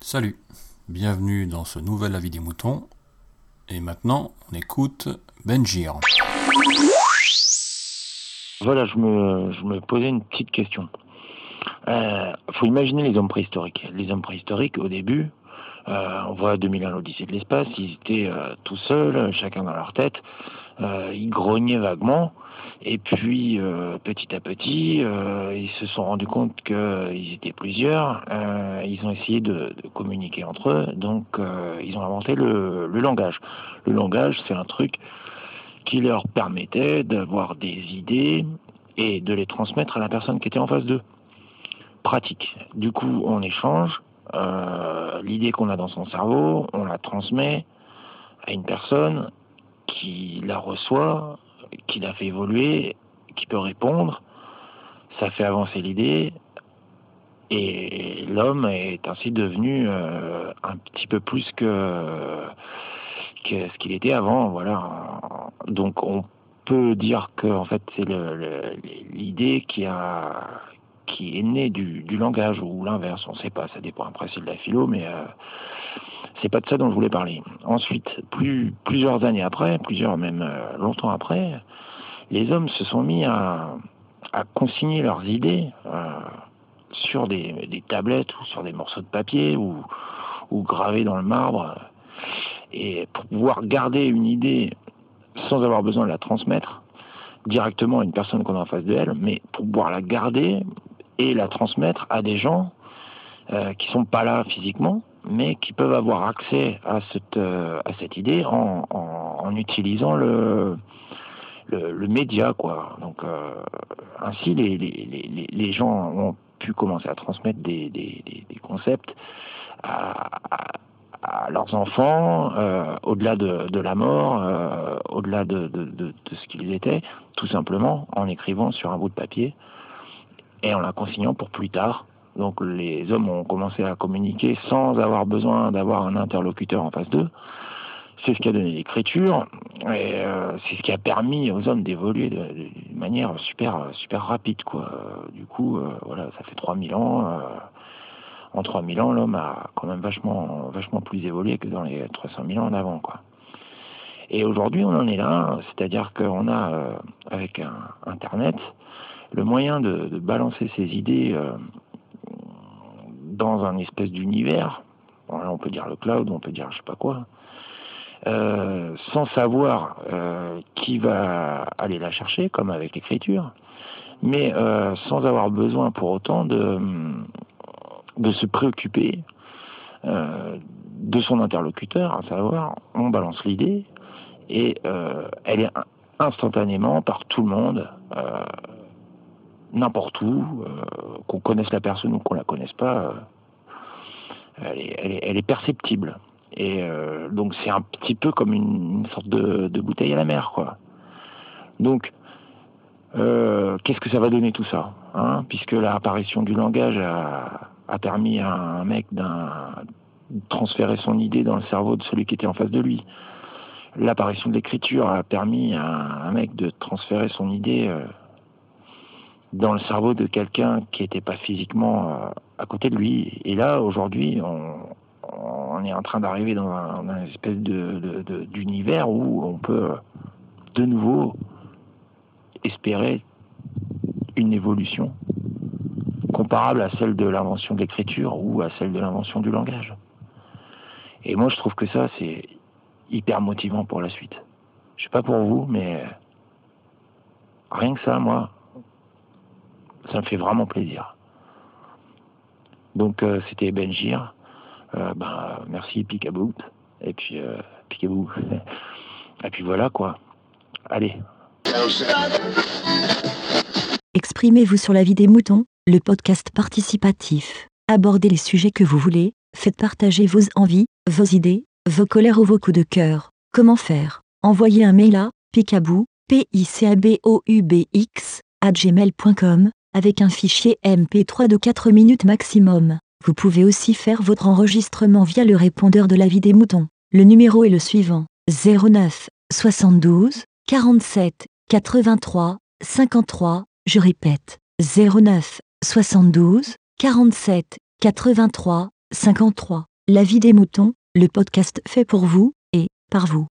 Salut, bienvenue dans ce nouvel avis des moutons. Et maintenant, on écoute Benjir. Voilà, je me, je posais une petite question. Euh, faut imaginer les hommes préhistoriques. Les hommes préhistoriques, au début, euh, on voit 2001 l'Odyssée de l'espace, ils étaient euh, tout seuls, chacun dans leur tête. Euh, ils grognaient vaguement. Et puis, euh, petit à petit, euh, ils se sont rendus compte qu'ils étaient plusieurs. Ils ont essayé de, communiquer entre eux. Donc, ils ont inventé le, le langage. Le langage, c'est un truc qui leur permettait d'avoir des idées et de les transmettre à la personne qui était en face d'eux. Pratique. Du coup, on échange. L'idée qu'on a dans son cerveau, on la transmet à une personne qui la reçoit, qui la fait évoluer, qui peut répondre. Ça fait avancer l'idée. Et l'homme est ainsi devenu euh, un petit peu plus que, que ce qu'il était avant. Voilà. Donc on peut dire que en fait c'est l'idée qui qui est née du, du langage ou l'inverse, on ne sait pas, ça dépend après c'est de la philo, mais euh, c'est pas de ça dont je voulais parler. Ensuite, plus, plusieurs années après, plusieurs même euh, longtemps après, les hommes se sont mis à, consigner leurs idées euh, sur des, des tablettes ou sur des morceaux de papier ou, ou gravés dans le marbre. Et pour pouvoir garder une idée sans avoir besoin de la transmettre directement à une personne qu'on a en face de elle, mais pour pouvoir la garder et la transmettre à des gens euh, qui sont pas là physiquement, mais qui peuvent avoir accès à cette, euh, idée en, utilisant le, média, quoi. Donc, euh, ainsi, les, gens ont pu commencer à transmettre des, concepts à, leurs enfants, euh, au-delà de, la mort, au-delà de, de, de, de ce qu'ils étaient, tout simplement en écrivant sur un bout de papier et en la consignant pour plus tard. Donc les hommes ont commencé à communiquer sans avoir besoin d'avoir un interlocuteur en face d'eux. C'est ce qui a donné l'écriture et euh, c'est ce qui a permis aux hommes d'évoluer d'une manière super super rapide quoi. Du coup, euh, voilà, ça fait 3000 ans. euh, en 3000 ans, l'homme a quand même vachement vachement plus évolué que dans les 300 000 ans en avant quoi. Et aujourd'hui, on en est là, c'est-à-dire qu'on a avec un, Internet le moyen de, balancer ses idées dans un espèce d'univers. On peut dire le cloud, on peut dire je sais pas quoi. Euh, sans savoir euh, qui va aller la chercher, comme avec l'écriture, mais euh, sans avoir besoin pour autant de, se préoccuper de son interlocuteur, à savoir, on balance l'idée et elle est instantanément par tout le monde, n'importe où, euh, qu'on connaisse la personne ou qu'on la connaisse pas, euh, elle, est, perceptible. Et euh, donc c'est un petit peu comme une, sorte de, de, bouteille à la mer, quoi. Donc qu'est-ce que ça va donner tout ça hein? Puisque l'apparition du langage a, a, permis à un mec d'un transférer son idée dans le cerveau de celui qui était en face de lui. L'apparition de l'écriture a permis à un mec de transférer son idée dans le cerveau de quelqu'un qui n'était pas physiquement euh, à côté de lui. Et là, aujourd'hui, on, est en train d'arriver dans un, espèce de, d'univers où on peut de nouveau espérer une évolution comparable à celle de l'invention de l'écriture ou à celle de l'invention du langage. Et moi, je trouve que ça, c'est hyper motivant pour la suite. Je sais pas pour vous, mais rien que ça, moi, ça me fait vraiment plaisir. Donc, euh, c'était Benjir. Euh, ben, merci, Picaboo. Et puis, euh. Et puis voilà, quoi. Allez. Exprimez-vous sur la vie des moutons, le podcast participatif. Abordez les sujets que vous voulez, faites partager vos envies, vos idées, vos colères ou vos coups de cœur. Comment faire? Envoyez un mail à picaboo, p i c a b o u b x à gmail.com avec un fichier MP3 de 4 minutes maximum. Vous pouvez aussi faire votre enregistrement via le répondeur de la vie des moutons. Le numéro est le suivant 09 72 47 83 53, je répète, 09 72 47 83 53. La vie des moutons, le podcast fait pour vous et par vous.